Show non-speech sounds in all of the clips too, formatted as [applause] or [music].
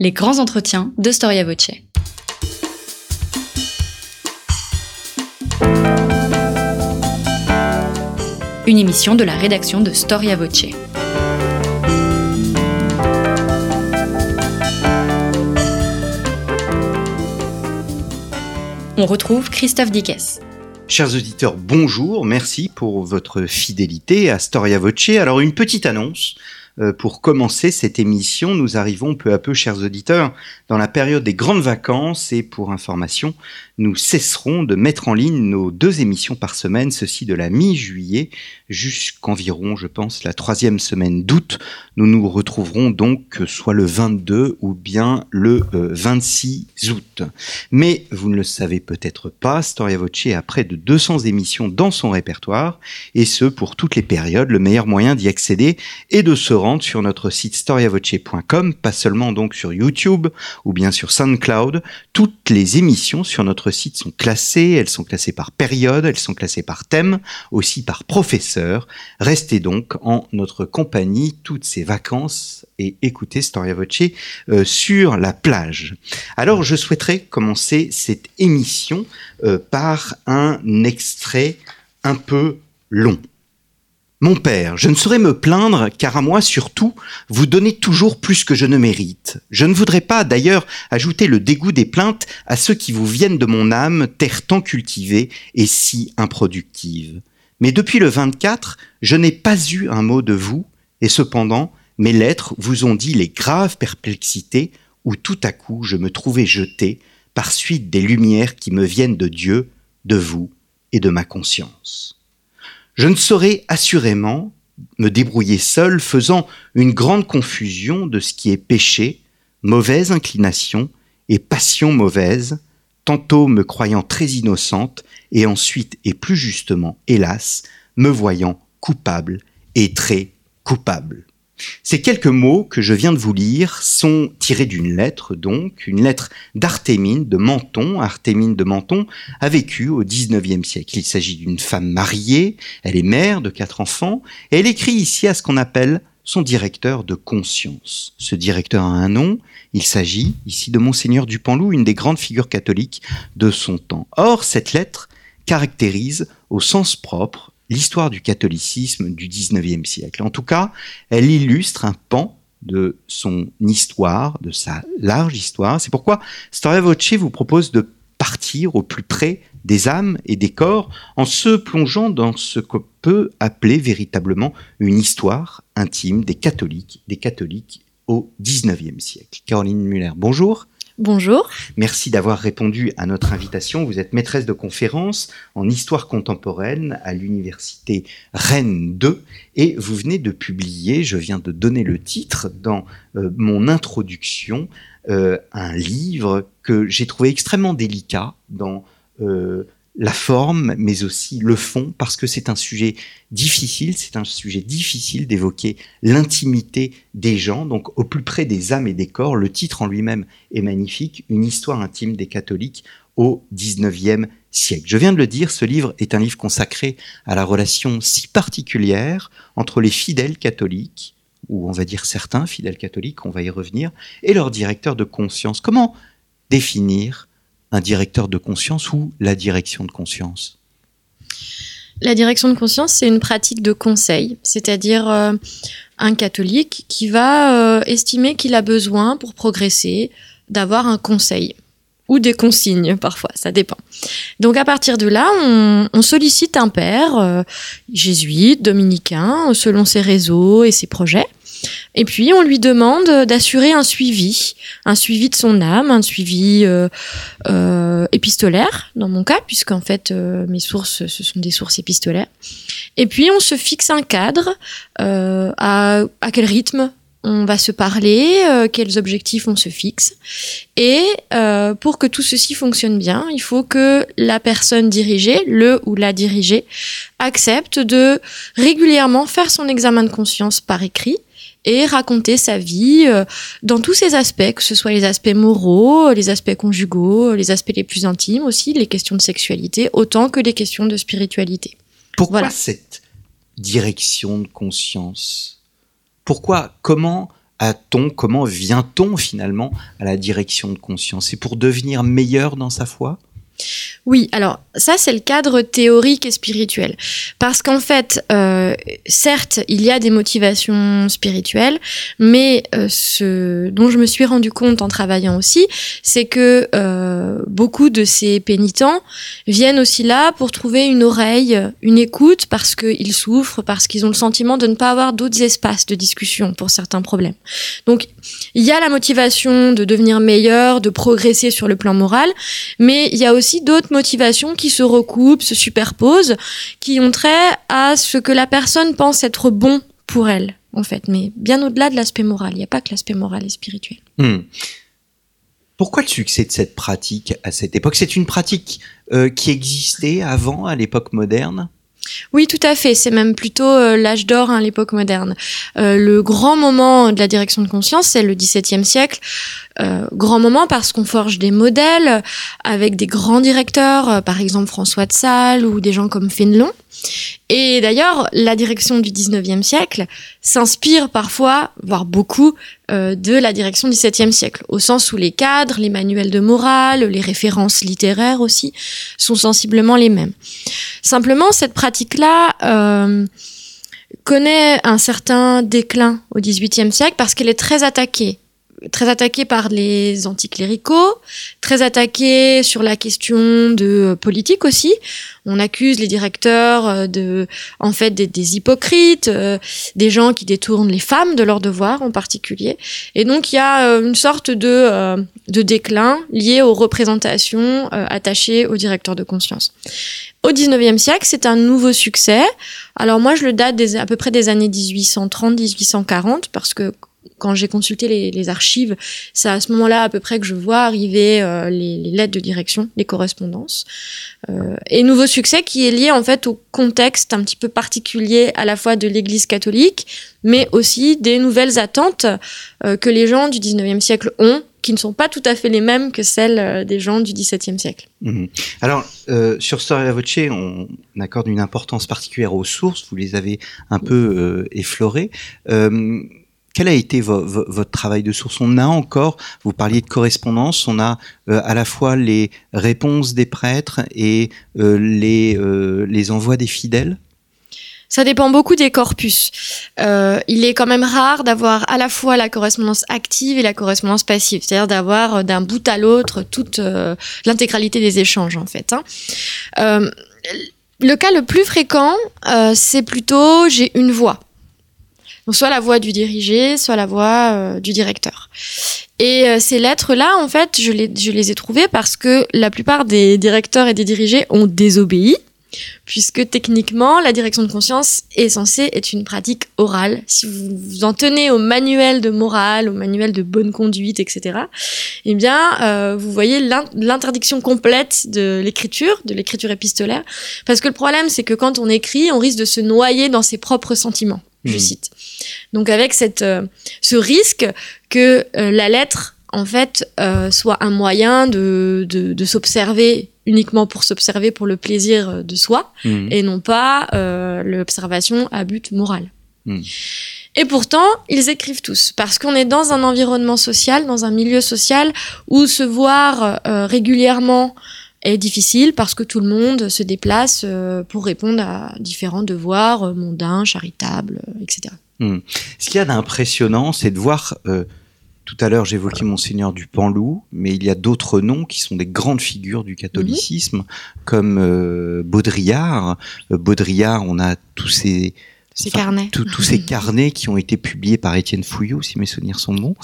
Les grands entretiens de Storia Voce. Une émission de la rédaction de Storia Voce. On retrouve Christophe Dickès. Chers auditeurs, bonjour, merci pour votre fidélité à Storia Voce. Alors une petite annonce, pour commencer cette émission, nous arrivons peu à peu, chers auditeurs, dans la période des grandes vacances et pour information, nous cesserons de mettre en ligne nos deux émissions par semaine, ceci de la mi-juillet jusqu'environ, je pense, la troisième semaine d'août. Nous nous retrouverons donc soit le 22 ou bien le 26 euh, août. Mais vous ne le savez peut-être pas, Storia Voce a près de 200 émissions dans son répertoire, et ce pour toutes les périodes. Le meilleur moyen d'y accéder est de se rendre sur notre site storiavoce.com, pas seulement donc sur YouTube ou bien sur SoundCloud. Toutes les émissions sur notre site sont classées, elles sont classées par période, elles sont classées par thème, aussi par professeur. Restez donc en notre compagnie toutes ces vacances et écoutez Storia Voce euh, sur la plage. Alors je souhaiterais commencer cette émission euh, par un extrait un peu long. Mon père, je ne saurais me plaindre, car à moi surtout, vous donnez toujours plus que je ne mérite. Je ne voudrais pas d'ailleurs ajouter le dégoût des plaintes à ceux qui vous viennent de mon âme, terre tant cultivée et si improductive. Mais depuis le 24, je n'ai pas eu un mot de vous, et cependant, mes lettres vous ont dit les graves perplexités où tout à coup je me trouvais jeté par suite des lumières qui me viennent de Dieu, de vous et de ma conscience. Je ne saurais assurément me débrouiller seul, faisant une grande confusion de ce qui est péché, mauvaise inclination et passion mauvaise, tantôt me croyant très innocente, et ensuite, et plus justement, hélas, me voyant coupable et très coupable. Ces quelques mots que je viens de vous lire sont tirés d'une lettre, donc, une lettre d'Artémine de Menton. Artémine de Menton a vécu au XIXe siècle. Il s'agit d'une femme mariée, elle est mère de quatre enfants, et elle écrit ici à ce qu'on appelle son directeur de conscience. Ce directeur a un nom, il s'agit ici de Monseigneur Dupanloup, une des grandes figures catholiques de son temps. Or, cette lettre caractérise au sens propre l'histoire du catholicisme du XIXe siècle. En tout cas, elle illustre un pan de son histoire, de sa large histoire. C'est pourquoi Storia Voce vous propose de partir au plus près des âmes et des corps en se plongeant dans ce que peut appeler véritablement une histoire intime des catholiques, des catholiques au XIXe siècle. Caroline Muller, bonjour. Bonjour. Merci d'avoir répondu à notre invitation. Vous êtes maîtresse de conférence en histoire contemporaine à l'université Rennes 2 et vous venez de publier, je viens de donner le titre dans euh, mon introduction, euh, un livre que j'ai trouvé extrêmement délicat dans euh, la forme, mais aussi le fond, parce que c'est un sujet difficile, c'est un sujet difficile d'évoquer l'intimité des gens, donc au plus près des âmes et des corps. Le titre en lui-même est magnifique, Une histoire intime des catholiques au XIXe siècle. Je viens de le dire, ce livre est un livre consacré à la relation si particulière entre les fidèles catholiques, ou on va dire certains fidèles catholiques, on va y revenir, et leur directeur de conscience. Comment définir un directeur de conscience ou la direction de conscience La direction de conscience, c'est une pratique de conseil, c'est-à-dire euh, un catholique qui va euh, estimer qu'il a besoin pour progresser d'avoir un conseil ou des consignes parfois, ça dépend. Donc à partir de là, on, sollicite un père euh, jésuite, dominicain, selon ses réseaux et ses projets. Et puis on lui demande d'assurer un suivi, un suivi de son âme, un suivi euh, euh, épistolaire dans mon cas, puisqu'en fait euh, mes sources ce sont des sources épistolaires. Et puis on se fixe un cadre à, à quel rythme on va se parler, quels objectifs on se fixe. Et pour que tout ceci fonctionne bien, il faut que la personne dirigée, le ou la dirigée, accepte de régulièrement faire son examen de conscience par écrit et raconter sa vie euh, dans tous ses aspects, que ce soit les aspects moraux, les aspects conjugaux, les aspects les plus intimes aussi, les questions de sexualité, autant que les questions de spiritualité. Pourquoi cette direction de conscience? Pourquoi Comment a-t-on, comment vient-on finalement à la direction de conscience? C'est pour devenir meilleur dans sa foi? Oui, alors ça c'est le cadre théorique et spirituel. Parce qu'en fait, euh, certes, il y a des motivations spirituelles, mais euh, ce dont je me suis rendu compte en travaillant aussi, c'est que euh, beaucoup de ces pénitents viennent aussi là pour trouver une oreille, une écoute, parce qu'ils souffrent, parce qu'ils ont le sentiment de ne pas avoir d'autres espaces de discussion pour certains problèmes. Donc, il y a la motivation de devenir meilleur, de progresser sur le plan moral, mais il y a aussi d'autres motivations qui se recoupent, se superposent, qui ont trait à ce que la personne pense être bon pour elle, en fait, mais bien au-delà de l'aspect moral. Il n'y a pas que l'aspect moral et spirituel. Hmm. Pourquoi le succès de cette pratique à cette époque? C'est une pratique euh, qui existait avant, à l'époque moderne? Oui, tout à fait. C'est même plutôt euh, l'âge d'or, à hein, l'époque moderne. Euh, le grand moment de la direction de conscience, c'est le XVIIe siècle. Euh, grand moment parce qu'on forge des modèles avec des grands directeurs, par exemple François de Sales ou des gens comme Fénelon. Et d'ailleurs, la direction du 19e siècle s'inspire parfois, voire beaucoup, euh, de la direction du 17e siècle, au sens où les cadres, les manuels de morale, les références littéraires aussi, sont sensiblement les mêmes. Simplement, cette pratique-là euh, connaît un certain déclin au 18e siècle parce qu'elle est très attaquée très attaqué par les anticléricaux, très attaqué sur la question de politique aussi. On accuse les directeurs euh, de, en fait, des, hypocrites, euh, des gens qui détournent les femmes de leurs devoirs en particulier. Et donc il y a euh, une sorte de, de déclin lié aux représentations attachées aux directeurs de conscience. Au 19e siècle, c'est un nouveau succès. Alors moi, je le date des, à peu près des années 1830-1840 parce que quand j'ai consulté les, archives, c'est à ce moment-là à peu près que je vois arriver euh, les, lettres de direction, les correspondances. Euh, et nouveau succès qui est lié en fait au contexte un petit peu particulier à la fois de l'Église catholique, mais aussi des nouvelles attentes euh, que les gens du 19e siècle ont qui ne sont pas tout à fait les mêmes que celles des gens du XVIIe siècle. Mmh. Alors, sur Storia Voce, on accorde une importance particulière aux sources, vous les avez un peu effleurées quel a été votre travail de source? On a encore, vous parliez de correspondance, on a euh, à la fois les réponses des prêtres et euh, les, euh, les envois des fidèles? Ça dépend beaucoup des corpus. il est quand même rare d'avoir à la fois la correspondance active et la correspondance passive, c'est-à-dire d'avoir d'un bout à l'autre toute l'intégralité des échanges en fait. Hein. le cas le plus fréquent, c'est plutôt j'ai une voix. Donc soit la voix du dirigé, soit la voix euh, du directeur. Et euh, ces lettres-là, en fait, je les, je les ai trouvées parce que la plupart des directeurs et des dirigés ont désobéi, puisque techniquement, la direction de conscience est censée être une pratique orale. Si vous vous en tenez au manuel de morale, au manuel de bonne conduite, etc., eh bien, euh, vous voyez l'interdiction complète de l'écriture, de l'écriture épistolaire, parce que le problème, c'est que quand on écrit, on risque de se noyer dans ses propres sentiments je hmm. cite. Donc avec cette, euh, ce risque que euh, la lettre, en fait, euh, soit un moyen de, de, s'observer uniquement pour s'observer pour le plaisir de soi, hmm. et non pas l'observation à but moral. Hmm. Et pourtant, ils écrivent tous, parce qu'on est dans un environnement social, dans un milieu social, où se voir régulièrement est difficile parce que tout le monde se déplace pour répondre à différents devoirs mondains, charitables, etc. Hmm. Ce qu'il y a d'impressionnant, c'est de voir. tout à l'heure, j'évoquais Monseigneur du Panloup, mais il y a d'autres noms qui sont des grandes figures du catholicisme, mhm. comme Baudrillard. Baudrillard, on a tous ces ces carnets. Tous ces carnets qui ont été publiés par Étienne Fouillou, si mes souvenirs sont bons,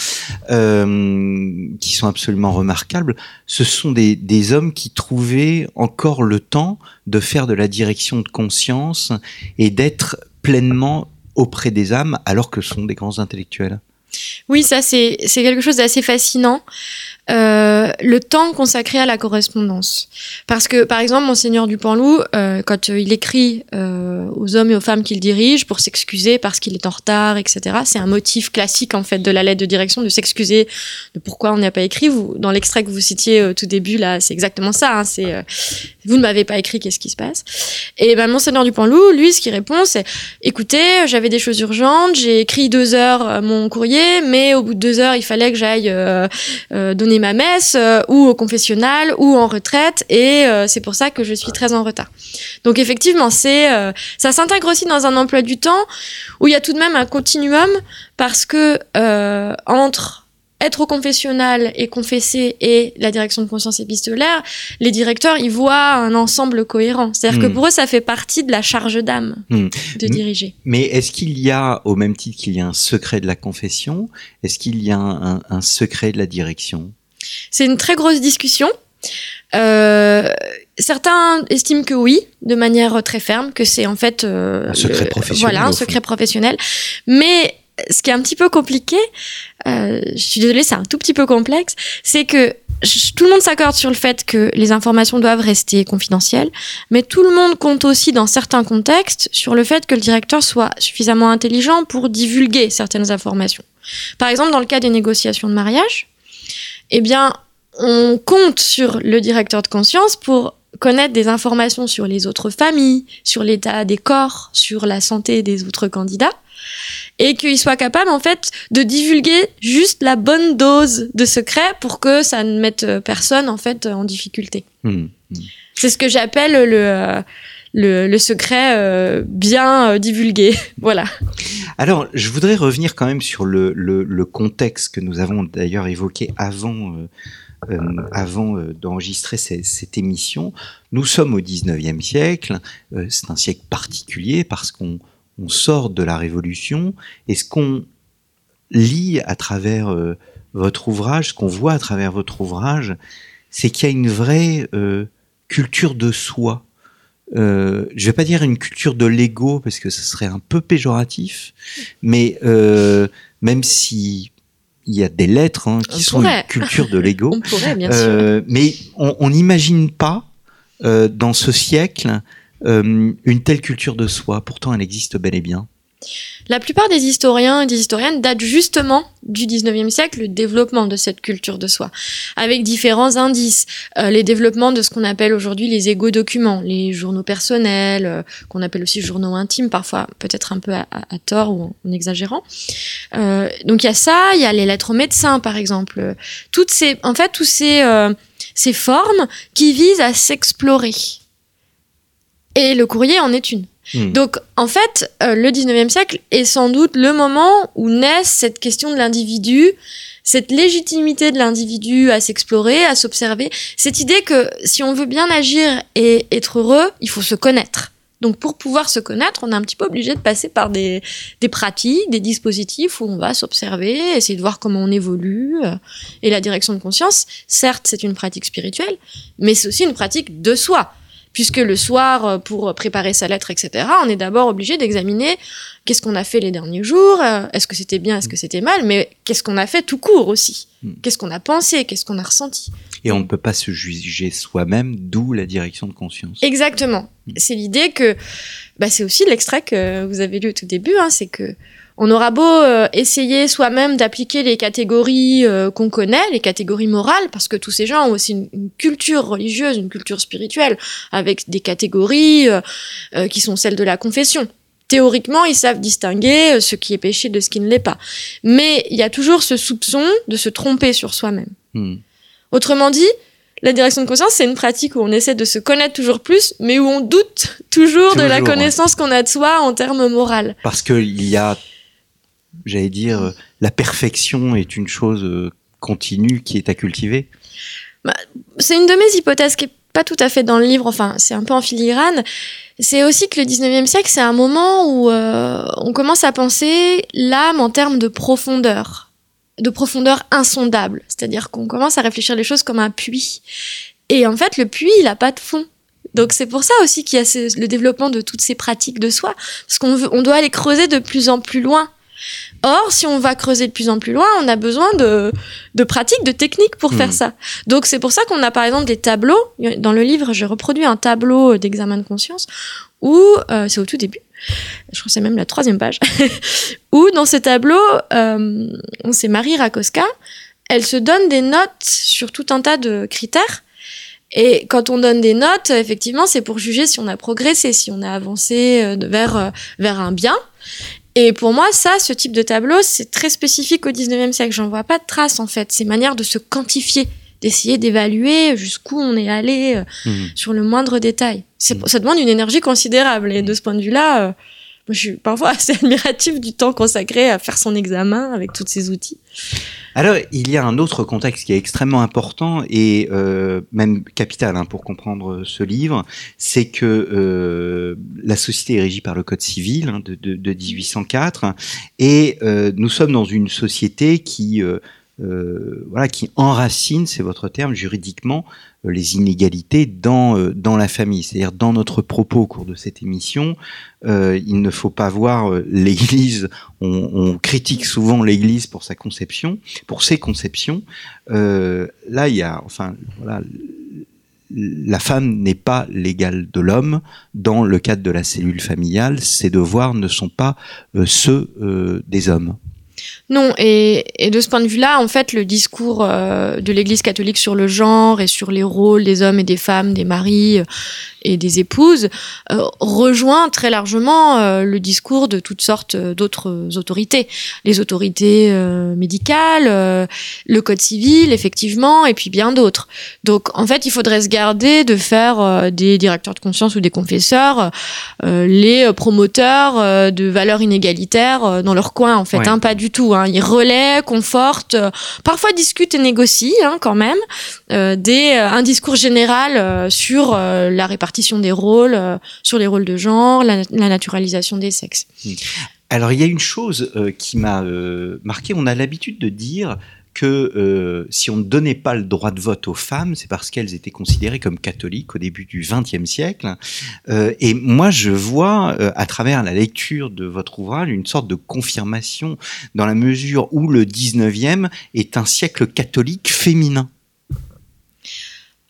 euh, qui sont absolument remarquables. Ce sont des, des hommes qui trouvaient encore le temps de faire de la direction de conscience et d'être pleinement auprès des âmes alors que sont des grands intellectuels. Oui, ça c'est quelque chose d'assez fascinant. Euh, le temps consacré à la correspondance. Parce que, par exemple, Monseigneur Dupanloup, euh, quand euh, il écrit euh, aux hommes et aux femmes qu'il dirige pour s'excuser parce qu'il est en retard, etc., c'est un motif classique, en fait, de la lettre de direction, de s'excuser de pourquoi on n'y a pas écrit. Dans l'extrait que vous citiez au tout début, là, c'est exactement ça. Hein, c'est vous ne m'avez pas écrit, qu'est-ce qui se passe? Et ben, Monseigneur Dupanloup, lui, ce qu'il répond, c'est écoutez, j'avais des choses urgentes, j'ai écrit deux heures mon courrier, mais au bout de deux heures, il fallait que j'aille euh, euh, donner ma messe euh, ou au confessionnal ou en retraite, et euh, c'est pour ça que je suis très en retard. Donc effectivement, c'est euh, ça s'intègre aussi dans un emploi du temps où il y a tout de même un continuum parce que euh, entre être au confessionnal et confesser et la direction de conscience épistolaire, les directeurs, ils voient un ensemble cohérent. C'est-à-dire que Hmm. pour eux, ça fait partie de la charge d'âme Hmm. de diriger. Mais est-ce qu'il y a, au même titre qu'il y a un secret de la confession, est-ce qu'il y a un, un secret de la direction? C'est une très grosse discussion. Euh, certains estiment que oui, de manière très ferme, que c'est en fait euh, Un secret professionnel, Voilà, un secret professionnel. Mais ce qui est un petit peu compliqué, euh, je suis désolée, c'est un tout petit peu complexe, c'est que tout le monde s'accorde sur le fait que les informations doivent rester confidentielles, mais tout le monde compte aussi dans certains contextes sur le fait que le directeur soit suffisamment intelligent pour divulguer certaines informations. Par exemple, dans le cas des négociations de mariage, eh bien, on compte sur le directeur de conscience pour connaître des informations sur les autres familles, sur l'état des corps, sur la santé des autres candidats, et qu'il soit capable en fait de divulguer juste la bonne dose de secret pour que ça ne mette euh, personne en fait en difficulté. Hmm. C'est ce que j'appelle le euh, le, le secret euh, bien euh, divulgué. [laughs] voilà. Alors, je voudrais revenir quand même sur le, le, le contexte que nous avons d'ailleurs évoqué avant, euh, euh, avant euh, d'enregistrer cette émission. Nous sommes au 19e siècle. euh, c'est un siècle particulier parce qu'on on sort de la Révolution. Et ce qu'on lit à travers euh, votre ouvrage, ce qu'on voit à travers votre ouvrage, c'est qu'il y a une vraie euh, culture de soi. Euh, je vais pas dire une culture de l'ego parce que ce serait un peu péjoratif, mais euh, même si il y a des lettres hein, qui On sont pourrait. une culture de l'ego, [laughs] On pourrait bien sûr. mais on n'imagine pas dans ce siècle euh, une telle culture de soi. Pourtant, elle existe bel et bien. La plupart des historiens et des historiennes datent justement du 19e siècle, le développement de cette culture de soi, avec différents indices, Euh, les développements de ce qu'on appelle aujourd'hui les égo-documents, les journaux personnels, euh, qu'on appelle aussi journaux intimes, parfois peut-être un peu à, tort ou en, exagérant. Donc il y a ça, il y a les lettres aux médecins par exemple, toutes ces, en fait, tous ces, ces formes qui visent à s'explorer. Et le courrier en est une. Hmm. Donc, en fait, euh, le 19e siècle est sans doute le moment où naît cette question de l'individu, cette légitimité de l'individu à s'explorer, à s'observer, cette idée que si on veut bien agir et être heureux, il faut se connaître. Donc, pour pouvoir se connaître, on est un petit peu obligé de passer par des, des pratiques, des dispositifs où on va s'observer, essayer de voir comment on évolue. euh, Et la direction de conscience, certes, c'est une pratique spirituelle, mais c'est aussi une pratique de soi puisque le soir, euh, pour préparer sa lettre, etc., on est d'abord obligé d'examiner qu'est-ce qu'on a fait les derniers jours, euh, est-ce que c'était bien, est-ce que c'était mal, mais qu'est-ce qu'on a fait tout court aussi, Mm. qu'est-ce qu'on a pensé, qu'est-ce qu'on a ressenti. Et on ne peut pas se juger soi-même, d'où la direction de conscience. Exactement. C'est l'idée que, bah, c'est aussi l'extrait que vous avez lu au tout début, hein, c'est que on aura beau euh, essayer soi-même d'appliquer les catégories euh, qu'on connaît, les catégories morales, parce que tous ces gens ont aussi une, une culture religieuse, une culture spirituelle, avec des catégories euh, euh, qui sont celles de la confession. Théoriquement, ils savent distinguer euh, ce qui est péché de ce qui ne l'est pas. Mais il y a toujours ce soupçon de se tromper sur soi-même. Hmm. Autrement dit, la direction de conscience, c'est une pratique où on essaie de se connaître toujours plus, mais où on doute toujours, de la connaissance qu'on a de soi en termes moral. Parce qu'il y a, j'allais dire, euh, la perfection est une chose euh, continue qui est à cultiver. C'est une de mes hypothèses qui est pas tout à fait dans le livre, enfin, c'est un peu en filigrane. C'est aussi que le 19e siècle, c'est un moment où euh, on commence à penser l'âme en termes de profondeur, de profondeur insondable. C'est-à-dire qu'on commence à réfléchir les choses comme un puits. Et en fait, le puits, il a pas de fond. Donc c'est pour ça aussi qu'il y a ce- le développement de toutes ces pratiques de soi, parce qu'on on doit aller creuser de plus en plus loin. Or, si on va creuser de plus en plus loin, on a besoin de, de pratiques, de techniques pour faire ça. Donc c'est pour ça qu'on a par exemple des tableaux. Dans le livre, je reproduis un tableau d'examen de conscience où, euh, c'est au tout début, je crois que c'est même la troisième page, [laughs] où dans ce tableau, euh, c'est Marie Rakoska, elle se donne des notes sur tout un tas de critères. Et quand on donne des notes, effectivement, c'est pour juger si on a progressé, si on a avancé euh, vers, euh, vers un bien. Et pour moi, ça, ce type de tableau, c'est très spécifique au 19e siècle. J'en vois pas de traces, en fait. C'est manière de se quantifier, d'essayer d'évaluer jusqu'où on est allé euh, Hmm. sur le moindre détail. Mhm. Ça demande une énergie considérable. Et de ce point de vue-là, euh, je suis parfois assez admiratif du temps consacré à faire son examen avec tous ces outils. Alors, il y a un autre contexte qui est extrêmement important et euh, même capital hein, pour comprendre ce livre, c'est que euh, la société est régie par le Code civil hein, de, de- de 1804 et euh, nous sommes dans une société qui euh, voilà qui enracine, c'est votre terme juridiquement, euh, les inégalités dans euh, dans la famille. C'est-à-dire dans notre propos au cours de cette émission, il ne faut pas voir l'Église. On, critique souvent l'Église pour sa conception, pour ses conceptions. Là, il y a, enfin, voilà, la femme n'est pas l'égale de l'homme dans le cadre de la cellule familiale. Ses devoirs ne sont pas ceux des hommes. Non, et, de ce point de vue-là, en fait, le discours euh, de l'Église catholique sur le genre et sur les rôles des hommes et des femmes, des maris euh, et des épouses, euh, rejoint très largement euh, le discours de toutes sortes d'autres autorités. Les autorités euh, médicales, euh, le Code civil, effectivement, et puis bien d'autres. Donc, en fait, il faudrait se garder de faire euh, des directeurs de conscience ou des confesseurs euh, les promoteurs euh, de valeurs inégalitaires euh, dans leur coin, en fait. Ouais. Hein, pas du tout. Hein. Ils relaient, confortent, euh, parfois discutent et négocient, hein, quand même, euh, des, euh, un discours général euh, sur euh, la répartition des rôles, euh, sur les rôles de genre, la, naturalisation des sexes. Alors, il y a une chose euh, qui m'a euh, marqué. On a l'habitude de dire que si on ne donnait pas le droit de vote aux femmes, c'est parce qu'elles étaient considérées comme catholiques au début du XXe siècle. Et moi, je vois à travers la lecture de votre ouvrage une sorte de confirmation dans la mesure où le XIXe est un siècle catholique féminin.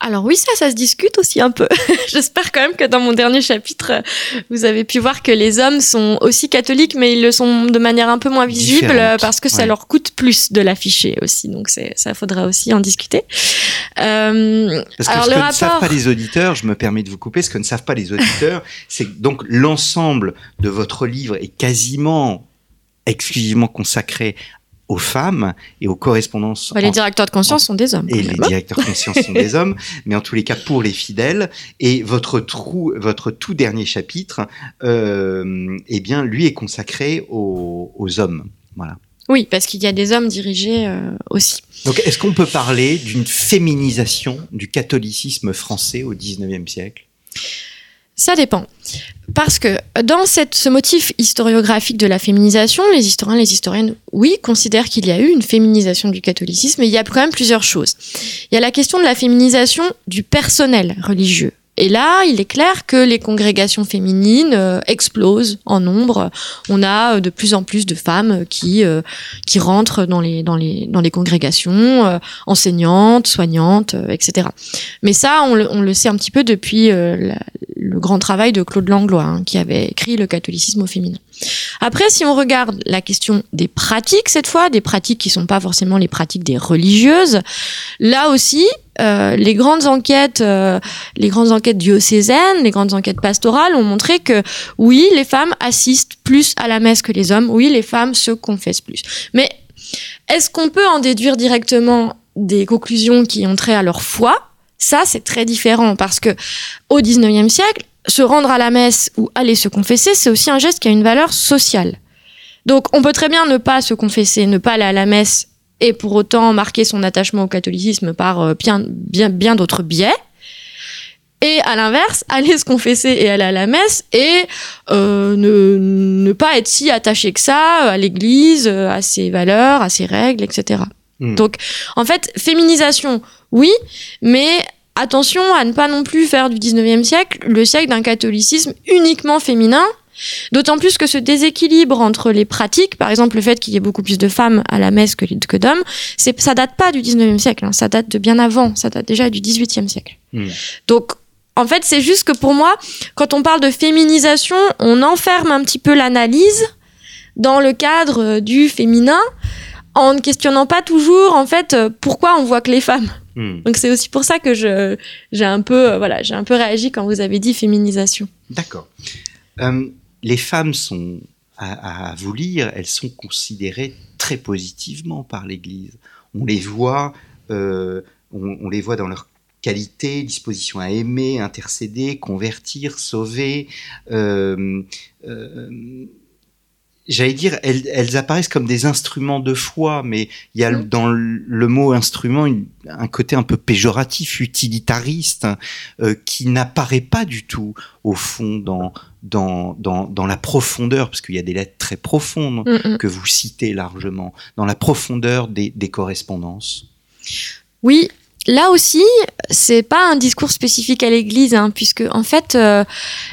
Alors oui, ça, ça se discute aussi un peu. [laughs] J'espère quand même que dans mon dernier chapitre, euh, vous avez pu voir que les hommes sont aussi catholiques, mais ils le sont de manière un peu moins visible Différente, euh, parce que ça ouais. leur coûte plus de l'afficher aussi. Donc ça faudra aussi en discuter. Euh, Parce que alors ce le que ne savent pas les auditeurs, je me permets de vous couper, ce que ne savent pas les auditeurs, [laughs] c'est que donc l'ensemble de votre livre est quasiment exclusivement consacré aux femmes et aux correspondances les directeurs de conscience sont des hommes. et les même. directeurs de conscience sont des [laughs] hommes, mais en tous les cas pour les fidèles. Et votre trou, votre tout dernier chapitre, euh, eh bien, lui est consacré aux, aux hommes. Voilà. Oui, parce qu'il y a des hommes dirigés euh, aussi. Donc, est-ce qu'on peut parler d'une féminisation du catholicisme français au XIXe siècle? Ça dépend. Parce que dans ce motif historiographique de la féminisation, les historiens, les historiennes, oui, considèrent qu'il y a eu une féminisation du catholicisme, mais il y a quand même plusieurs choses. Il y a la question de la féminisation du personnel religieux. Et là, il est clair que les congrégations féminines euh, explosent en nombre. On a euh, de plus en plus de femmes qui euh, qui rentrent dans les dans les dans les congrégations, enseignantes, soignantes, etc. Mais ça, on le, on le sait un petit peu depuis le grand travail de Claude Langlois, hein, qui avait écrit Le catholicisme au féminin. Après, si on regarde la question des pratiques, cette fois, des pratiques qui sont pas forcément les pratiques des religieuses, là aussi, euh, les grandes enquêtes, euh, les grandes enquêtes diocésaines, les grandes enquêtes pastorales ont montré que oui, les femmes assistent plus à la messe que les hommes. Oui, les femmes se confessent plus. Mais est-ce qu'on peut en déduire directement des conclusions qui ont trait à leur foi? Ça, c'est très différent parce que au 19e siècle, se rendre à la messe ou aller se confesser, c'est aussi un geste qui a une valeur sociale. Donc, on peut très bien ne pas se confesser, ne pas aller à la messe et pour autant marquer son attachement au catholicisme par euh, bien, bien, bien d'autres biais. Et à l'inverse, [laughs] aller se confesser et aller à la messe et euh, ne, ne pas être si attaché que ça à l'Église, euh, à ses valeurs, à ses règles, etc. Hmm. Donc, en fait, féminisation, oui, mais attention à ne pas non plus faire du 19e siècle le siècle d'un catholicisme uniquement féminin. D'autant plus que ce déséquilibre entre les pratiques, par exemple le fait qu'il y ait beaucoup plus de femmes à la messe que, que d'hommes, c'est, ça date pas du 19e siècle, hein, ça date de bien avant, ça date déjà du 18e siècle. Hmm. Donc, en fait, c'est juste que pour moi, quand on parle de féminisation, on enferme un petit peu l'analyse dans le cadre euh, du féminin, en ne questionnant pas toujours, en fait, euh, pourquoi on voit que les femmes. Hmm. Donc c'est aussi pour ça que je, j'ai un peu, euh, voilà, j'ai un peu réagi quand vous avez dit féminisation. D'accord. Euh, les femmes sont à, vous lire, elles sont considérées très positivement par l'Église. On les voit, euh, dans leur qualité, disposition à aimer, intercéder, convertir, sauver. Euh, euh, j'allais dire, elles, apparaissent comme des instruments de foi, mais il y a mm. dans le, mot instrument un côté un peu péjoratif, utilitariste, euh, qui n'apparaît pas du tout au fond dans dans, dans, dans la profondeur, parce qu'il y a des lettres très profondes mm, mm. que vous citez largement, dans la profondeur des, des correspondances. Oui, Là aussi, c'est pas un discours spécifique à l'Église, hein, puisque en fait, euh,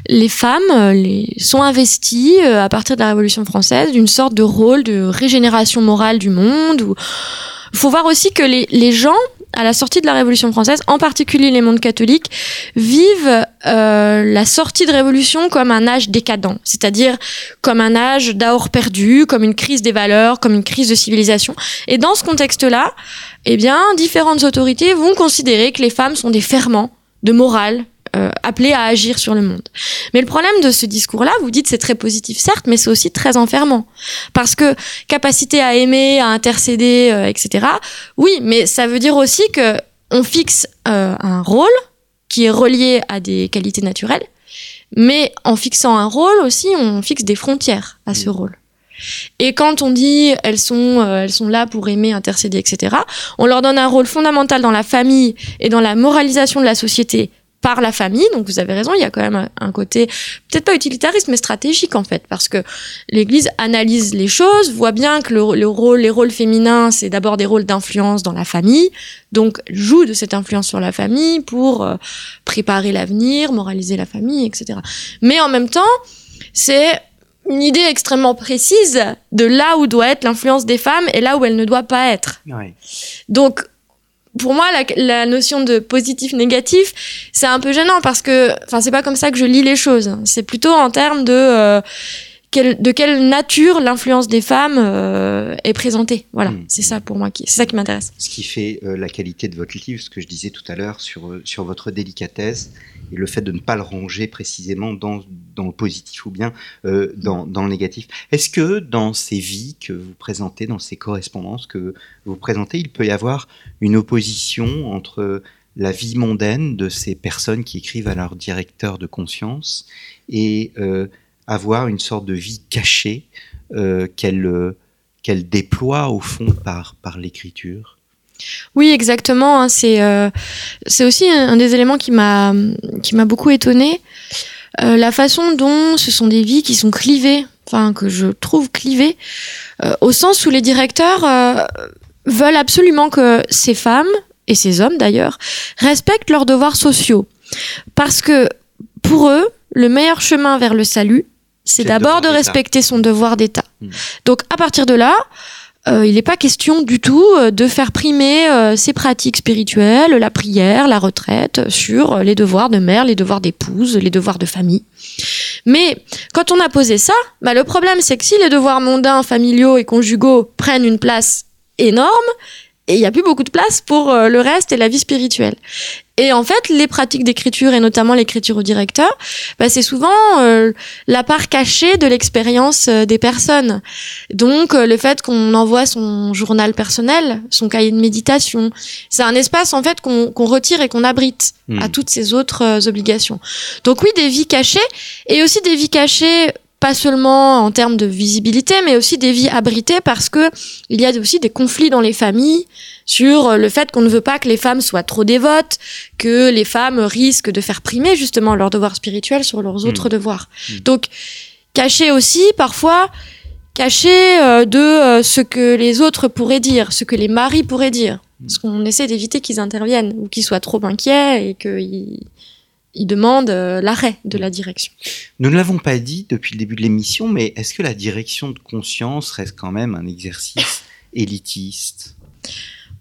les femmes euh, les, sont investies euh, à partir de la Révolution française d'une sorte de rôle de régénération morale du monde. Il faut voir aussi que les, les gens à la sortie de la Révolution française, en particulier les mondes catholiques, vivent euh, la sortie de Révolution comme un âge décadent, c'est-à-dire comme un âge d'aor perdu, comme une crise des valeurs, comme une crise de civilisation. Et dans ce contexte-là, eh bien, différentes autorités vont considérer que les femmes sont des ferments de morale, euh, appelés à agir sur le monde. Mais le problème de ce discours-là, vous dites c'est très positif certes, mais c'est aussi très enfermant. Parce que capacité à aimer, à intercéder, euh, etc. Oui, mais ça veut dire aussi que on fixe euh, un rôle qui est relié à des qualités naturelles, mais en fixant un rôle aussi, on fixe des frontières à ce rôle. Et quand on dit elles sont, elles sont là pour aimer, intercéder, etc., on leur donne un rôle fondamental dans la famille et dans la moralisation de la société par la famille. Donc vous avez raison, il y a quand même un côté peut-être pas utilitariste, mais stratégique en fait, parce que l'Église analyse les choses, voit bien que le, rôle, les rôles féminins, c'est d'abord des rôles d'influence dans la famille, donc joue de cette influence sur la famille pour euh, préparer l'avenir, moraliser la famille, etc. Mais en même temps, c'est une idée extrêmement précise de là où doit être l'influence des femmes et là où elle ne doit pas être. Donc pour moi, la, notion de positif-négatif, c'est un peu gênant parce que, enfin, c'est pas comme ça que je lis les choses. C'est plutôt en termes de euh, de quelle nature l'influence des femmes euh, est présentée. Voilà, hmm. c'est ça pour moi qui, c'est ça qui m'intéresse. Ce qui fait euh, la qualité de votre livre, ce que je disais tout à l'heure sur sur votre délicatesse et le fait de ne pas le ranger précisément dans dans le positif ou bien euh, dans, dans, le négatif. Est-ce que dans ces vies que vous présentez, dans ces correspondances que vous présentez, il peut y avoir une opposition entre la vie mondaine de ces personnes qui écrivent à leur directeur de conscience et euh, avoir une sorte de vie cachée euh, qu'elle qu'elle déploie au fond par, par l'écriture? Oui, exactement. Hein, c'est euh, c'est aussi un, des éléments qui m'a qui m'a beaucoup étonné. Euh, la façon dont ce sont des vies qui sont clivées, enfin que je trouve clivées, euh, au sens où les directeurs veulent absolument que ces femmes et ces hommes d'ailleurs respectent leurs devoirs sociaux, parce que pour eux, le meilleur chemin vers le salut, c'est d'abord de respecter son devoir d'État. Hmm. Donc à partir de là, euh, il n'est pas question du tout euh, de faire primer euh, ces pratiques spirituelles, la prière, la retraite, sur les devoirs de mère, les devoirs d'épouse, les devoirs de famille. Mais quand on a posé ça, bah, le problème c'est que si les devoirs mondains, familiaux et conjugaux prennent une place énorme, et il n'y a plus beaucoup de place pour le reste et la vie spirituelle. Et en fait, les pratiques d'écriture, et notamment l'écriture au directeur, bah, c'est souvent euh, la part cachée de l'expérience euh, des personnes. Donc, euh, le fait qu'on envoie son journal personnel, son cahier de méditation, c'est un espace en fait qu'on retire et qu'on abrite à hmm. toutes ces autres obligations. Donc oui, des vies cachées, et aussi des vies cachées pas seulement en termes de visibilité, mais aussi des vies abritées parce que il y a aussi des conflits dans les familles sur le fait qu'on ne veut pas que les femmes soient trop dévotes, que les femmes risquent de faire primer justement leurs devoirs spirituels sur leurs autres mmh. devoirs. Mmh. Donc, cacher aussi parfois cacher euh, de euh, ce que les autres pourraient dire, ce que les maris pourraient dire. Mmh. Parce qu'on essaie d'éviter qu'ils interviennent ou qu'ils soient trop inquiets et qu'ils il demande euh, l'arrêt de la direction. Nous ne l'avons pas dit depuis le début de l'émission, mais est-ce que la direction de conscience reste quand même un exercice élitiste?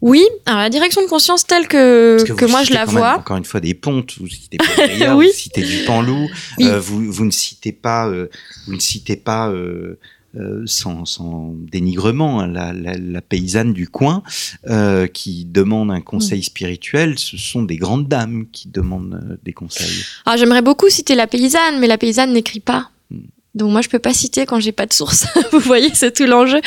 Oui, alors la direction de conscience telle que, que, moi je la vois. encore une fois des pontes, vous citez [laughs] oui. vous citez du Panlou, euh, vous, vous, ne citez pas, euh, vous ne citez pas euh, sans, sans, dénigrement, hein, la, la, la, paysanne du coin euh, qui demande un conseil mm. spirituel, ce sont des grandes dames qui demandent euh, des conseils. Alors ah, j'aimerais beaucoup citer la paysanne, mais la paysanne n'écrit pas. Mm. Donc moi je peux pas citer quand j'ai pas de source. [laughs] Vous voyez, c'est tout l'enjeu.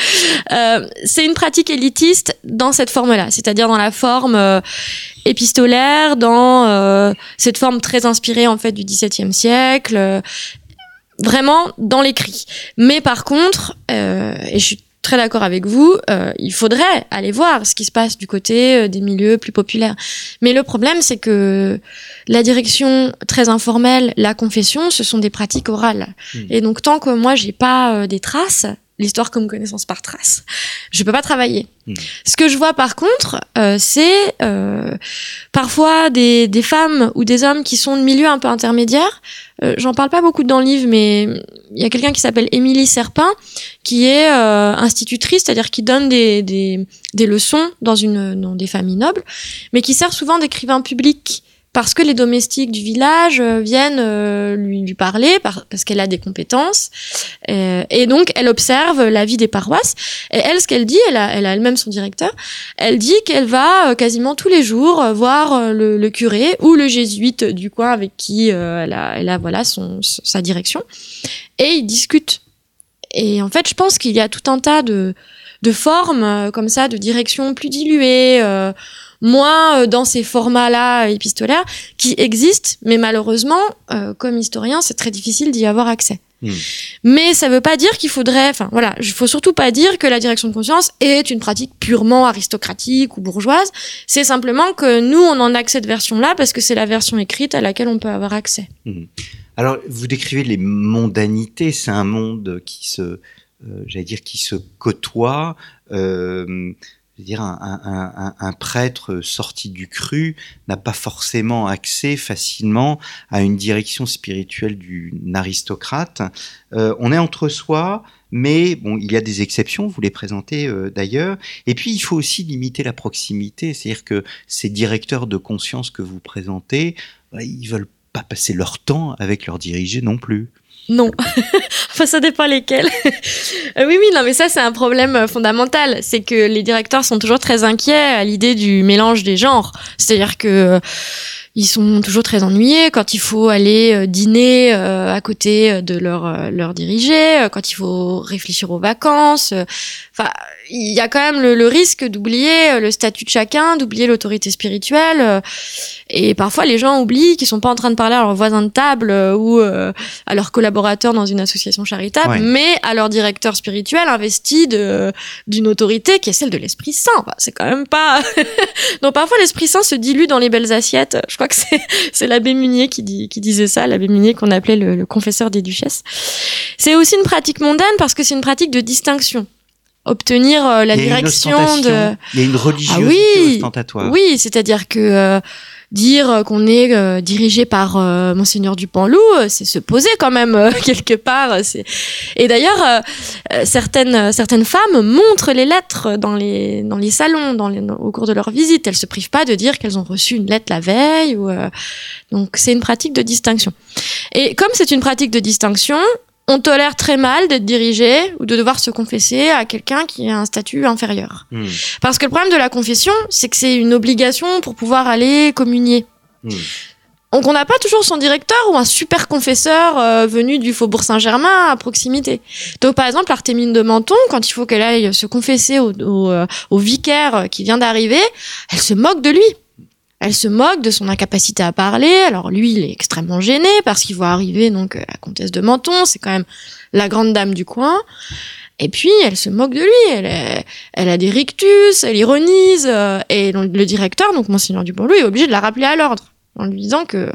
Euh, c'est une pratique élitiste dans cette forme-là, c'est-à-dire dans la forme euh, épistolaire, dans euh, cette forme très inspirée en fait du XVIIe siècle, euh, vraiment dans l'écrit. Mais par contre, euh, et je suis très d'accord avec vous, euh, il faudrait aller voir ce qui se passe du côté euh, des milieux plus populaires. Mais le problème, c'est que la direction très informelle, la confession, ce sont des pratiques orales. Hmm. Et donc, tant que moi, j'ai pas euh, des traces, l'histoire comme connaissance par trace, je peux pas travailler. Hmm. Ce que je vois par contre, euh, c'est euh, parfois des, des femmes ou des hommes qui sont de milieux un peu intermédiaires. Euh, J'en parle pas beaucoup dans le livre, mais il y a quelqu'un qui s'appelle Émilie Serpin, qui est euh, institutrice, c'est-à-dire qui donne des, des, des leçons dans, une, dans des familles nobles, mais qui sert souvent d'écrivain public parce que les domestiques du village euh, viennent euh, lui, lui parler, par- parce qu'elle a des compétences. Euh, et donc, elle observe la vie des paroisses. Et elle, ce qu'elle dit, elle a, elle a elle-même son directeur, elle dit qu'elle va quasiment tous les jours voir le, le curé ou le jésuite du coin avec qui elle, a, elle a voilà son, sa direction. Et ils discutent. Et en fait, je pense qu'il y a tout un tas de, de formes comme ça, de directions plus diluées, euh, moins euh, dans ces formats-là épistolaires, qui existent, mais malheureusement, euh, comme historien, c'est très difficile d'y avoir accès. Hmm. Mais ça veut pas dire qu'il faudrait, enfin voilà, il faut surtout pas dire que la direction de conscience est une pratique purement aristocratique ou bourgeoise. C'est simplement que nous, on en a que cette version-là parce que c'est la version écrite à laquelle on peut avoir accès. Alors, vous décrivez les mondanités, c'est un monde qui se, euh, j'allais dire, qui se côtoie. Euh, je veux dire, un, un- un- un prêtre sorti du cru n'a pas forcément accès facilement à une direction spirituelle d'une aristocrate. Euh, on est entre soi, mais bon, il y a des exceptions, vous les présentez euh, d'ailleurs. Et puis, il faut aussi limiter la proximité, c'est-à-dire que ces directeurs de conscience que vous présentez, bah, ils veulent pas passer leur temps avec leurs dirigés non plus. Non. [laughs] enfin, ça dépend lesquels. [laughs] Euh, oui, oui, non, mais ça, c'est un problème euh, fondamental. C'est que les directeurs sont toujours très inquiets à l'idée du mélange des genres. C'est-à-dire que euh, ils sont toujours très ennuyés quand il faut aller euh, dîner euh, à côté de leur, euh, leur dirigé, euh, quand il faut réfléchir aux vacances. euh. Enfin, il y a quand même le, le risque d'oublier euh, le statut de chacun, d'oublier l'autorité spirituelle. euh, Et parfois, les gens oublient qu'ils sont pas en train de parler à leur voisin de table euh, ou euh, à leurs collaborateurs dans une association charitable, Ouais. mais à leur directeur spirituel investi d'une autorité qui est celle de l'Esprit Saint. Enfin, c'est quand même pas. [laughs] Donc parfois l'Esprit Saint se dilue dans les belles assiettes. Je crois que [laughs] c'est l'abbé Munier qui disait ça, l'abbé Munier qu'on appelait le confesseur des duchesses. C'est aussi une pratique mondaine parce que c'est une pratique de distinction. Obtenir euh, la direction de Il y a une religiosité Ah oui, ostentatoire. oui, c'est-à-dire que euh, dire qu'on est euh, dirigé par euh, monseigneur Dupanloup, euh, c'est se poser quand même euh, [laughs] quelque part. c'est- Et d'ailleurs, certaines certaines femmes montrent les lettres dans les dans les salons, dans les, dans- au cours de leur visite. Elles se privent pas de dire qu'elles ont reçu une lettre la veille. Ou, euh, donc c'est une pratique de distinction. Et comme c'est une pratique de distinction, on tolère très mal d'être dirigé ou de devoir se confesser à quelqu'un qui a un statut inférieur. Hmm, Parce que le problème de la confession, c'est que c'est une obligation pour pouvoir aller communier. hmm. Donc on n'a pas toujours son directeur ou un super confesseur euh, venu du Faubourg Saint-Germain à proximité. Donc par exemple, Artémine de Menton, quand il faut qu'elle aille se confesser au, au, euh, au vicaire qui vient d'arriver, elle se moque de lui. Elle se moque de son incapacité à parler. Alors lui, il est extrêmement gêné parce qu'il voit arriver donc euh, la comtesse de Menton, c'est quand même la grande dame du coin. Et puis elle se moque de lui. Elle, est- elle a des rictus, elle ironise. euh, et le directeur, donc monseigneur Dupont-Louis, est obligé de la rappeler à l'ordre en lui disant que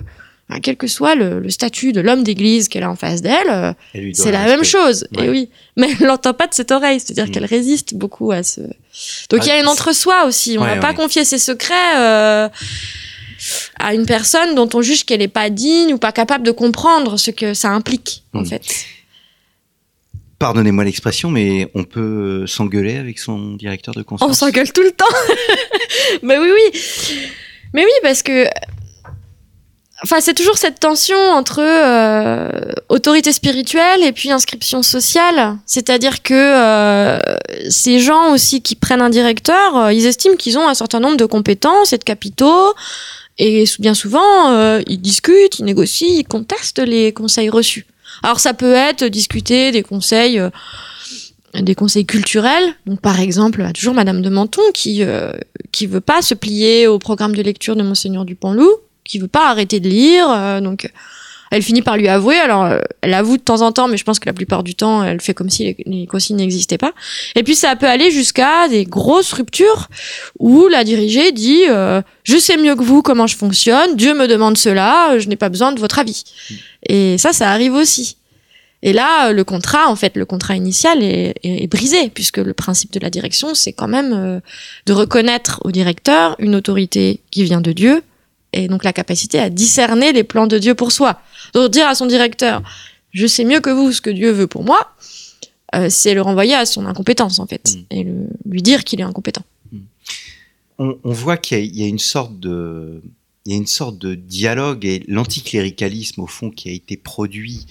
quel que soit le, le statut de l'homme d'église qu'elle a en face d'elle, euh, c'est la même chose. Ouais. Et oui, mais elle l'entend pas de cette oreille, c'est-à-dire Mm. qu'elle résiste beaucoup à ce. Donc Ah, il y a une c'est- entre-soi aussi. On Ouais, va pas confier ses secrets euh, à une personne dont on juge qu'elle est pas digne ou pas capable de comprendre ce que ça implique en Mm. fait. Pardonnez-moi l'expression, mais on peut s'engueuler avec son directeur de conscience. On s'engueule tout le temps. [laughs] Mais oui, oui. Mais oui, parce que. Enfin, c'est toujours cette tension entre euh, autorité spirituelle et puis inscription sociale. C'est-à-dire que euh, ces gens aussi qui prennent un directeur, euh, ils estiment qu'ils ont un certain nombre de compétences et de capitaux. Et bien souvent, euh, ils discutent, ils négocient, ils contestent les conseils reçus. Alors ça peut être discuter des conseils, euh, des conseils culturels. Donc par exemple, toujours Madame de Menton qui euh, qui veut pas se plier au programme de lecture de Monseigneur Dupont-Loup, qui veut pas arrêter de lire. euh, donc elle finit par lui avouer. Alors euh, elle avoue de temps en temps, mais je pense que la plupart du temps, elle fait comme si les, les consignes n'existaient pas. Et puis ça peut aller jusqu'à des grosses ruptures où la dirigée dit euh, je sais mieux que vous comment je fonctionne, Dieu me demande cela, euh, je n'ai pas besoin de votre avis. Et ça, ça arrive aussi. Et là, euh, le contrat, en fait, le contrat initial est, est- est brisé, puisque le principe de la direction, c'est quand même euh, de reconnaître au directeur une autorité qui vient de Dieu, et donc la capacité à discerner les plans de Dieu pour soi. Donc dire à son directeur, je sais mieux que vous ce que Dieu veut pour moi, euh, c'est le renvoyer à son incompétence, en fait, Mm. et le- lui dire qu'il est incompétent. on, on voit qu'il y, a- il y a une sorte de il y a une sorte de dialogue et l'anticléricalisme au fond qui a été produit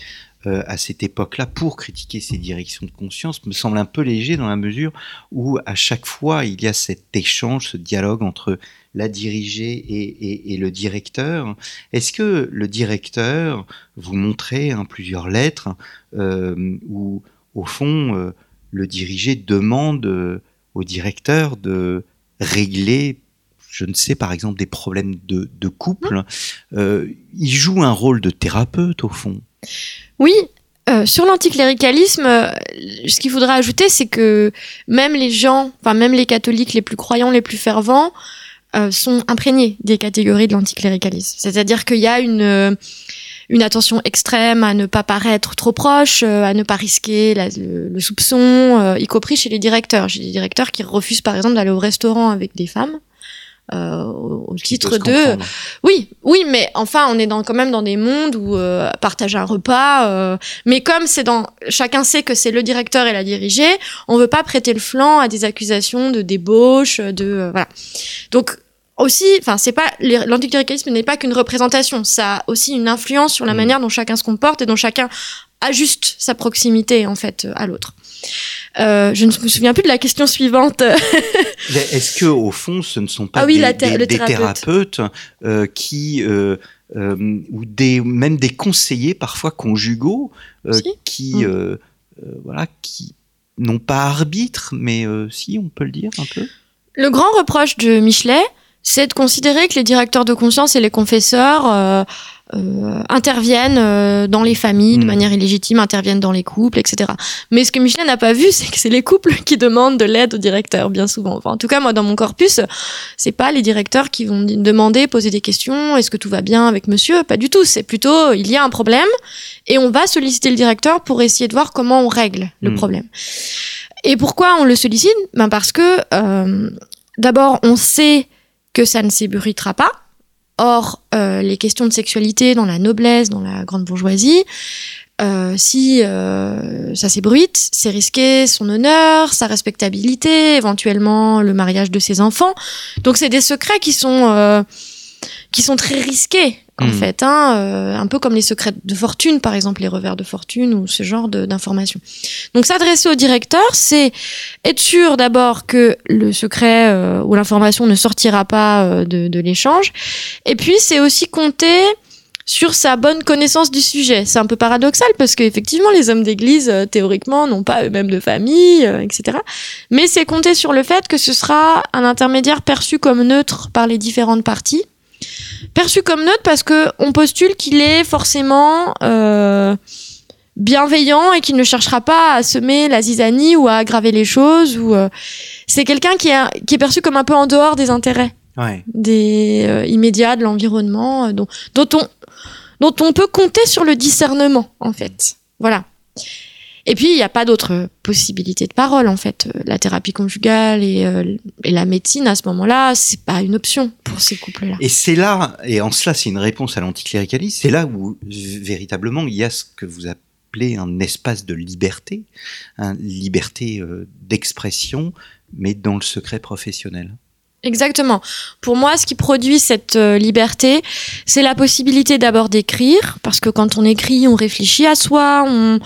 euh, à cette époque-là pour critiquer ces directions de conscience me semble un peu léger dans la mesure où à chaque fois il y a cet échange, ce dialogue entre la dirigée et, et- et le directeur. Est-ce que le directeur vous montrait hein, plusieurs lettres euh, où au fond euh, le dirigé demande euh, au directeur de régler, je ne sais, par exemple, des problèmes de, de couple. Euh, il joue un rôle de thérapeute, au fond? Oui, euh, sur l'anticléricalisme, euh, ce qu'il faudra ajouter, c'est que même les gens, enfin même les catholiques les plus croyants, les plus fervents, euh, sont imprégnés des catégories de l'anticléricalisme. C'est-à-dire qu'il y a une euh, une attention extrême à ne pas paraître trop proche, euh, à ne pas risquer le, le soupçon, y compris chez les directeurs. J'ai des directeurs qui refusent par exemple d'aller au restaurant avec des femmes. Euh, au, titre de oui, oui, mais enfin, on est dans, quand même dans des mondes où euh, partager un repas. euh, mais comme c'est dans, chacun sait que c'est le directeur et la dirigée, on veut pas prêter le flanc à des accusations de débauche, de euh, voilà. Donc aussi, enfin, c'est pas l'anticléricalisme n'est pas qu'une représentation, ça a aussi une influence sur la Mm. manière dont chacun se comporte et dont chacun ajuste sa proximité en fait à l'autre. Euh, je ne me souviens plus de la question suivante. [laughs] Est-ce que au fond, ce ne sont pas Ah oui, des, thé- thérapeutes euh, qui euh, ou des même des conseillers parfois conjugaux Si. qui Mm. euh, euh, voilà qui n'ont pas arbitre, mais si on peut le dire un peu? Le grand reproche de Michelet, c'est de considérer que les directeurs de conscience et les confesseurs euh, euh, interviennent euh, dans les familles de Mm. manière illégitime, interviennent dans les couples, etc. Mais ce que Michelet n'a pas vu, [laughs] c'est que c'est les couples qui demandent de l'aide aux directeurs, bien souvent. Enfin, en tout cas, moi, dans mon corpus, c'est pas les directeurs qui vont demander, poser des questions, est-ce que tout va bien avec monsieur? Pas du tout. C'est plutôt, il y a un problème et on va solliciter le directeur pour essayer de voir comment on règle le Mm. problème. Et pourquoi on le sollicite? Ben Parce que, euh, d'abord, on sait que ça ne s'ébruitera pas. Or, euh, les questions de sexualité dans la noblesse, dans la grande bourgeoisie, euh, si euh, ça s'ébruite, c'est risquer son honneur, sa respectabilité, éventuellement le mariage de ses enfants. Donc, c'est des secrets qui sont qui sont très risqués en Mhm. fait, hein, euh, un peu comme les secrets de fortune, par exemple les revers de fortune ou ce genre d'informations. Donc, s'adresser au directeur, c'est être sûr d'abord que le secret euh, ou l'information ne sortira pas euh, de, de l'échange. Et puis, c'est aussi compter sur sa bonne connaissance du sujet. C'est un peu paradoxal parce qu'effectivement, les hommes d'église, euh, théoriquement, n'ont pas eux-mêmes de famille, etc. Mais c'est compter sur le fait que ce sera un intermédiaire perçu comme neutre par les différentes parties. Perçu comme neutre parce que on postule qu'il est forcément euh, bienveillant et qu'il ne cherchera pas à semer la zizanie ou à aggraver les choses. Ou euh, c'est quelqu'un qui est, qui est perçu comme un peu en dehors des intérêts Ouais. des euh, immédiats de l'environnement dont, dont on dont on peut compter sur le discernement en fait voilà et puis il n'y a pas d'autre possibilité de parole en fait Euh, la thérapie conjugale et, euh, et la médecine à ce moment-là c'est pas une option pour ces couples là Et c'est là, et en cela c'est une réponse à l'anticléricalisme, c'est là où véritablement il y a ce que vous appelez un espace de liberté, une liberté euh, d'expression, mais dans le secret professionnel. Exactement. Pour moi, ce qui produit cette euh, liberté, c'est la possibilité d'abord d'écrire, parce que quand on écrit, on réfléchit à soi, on,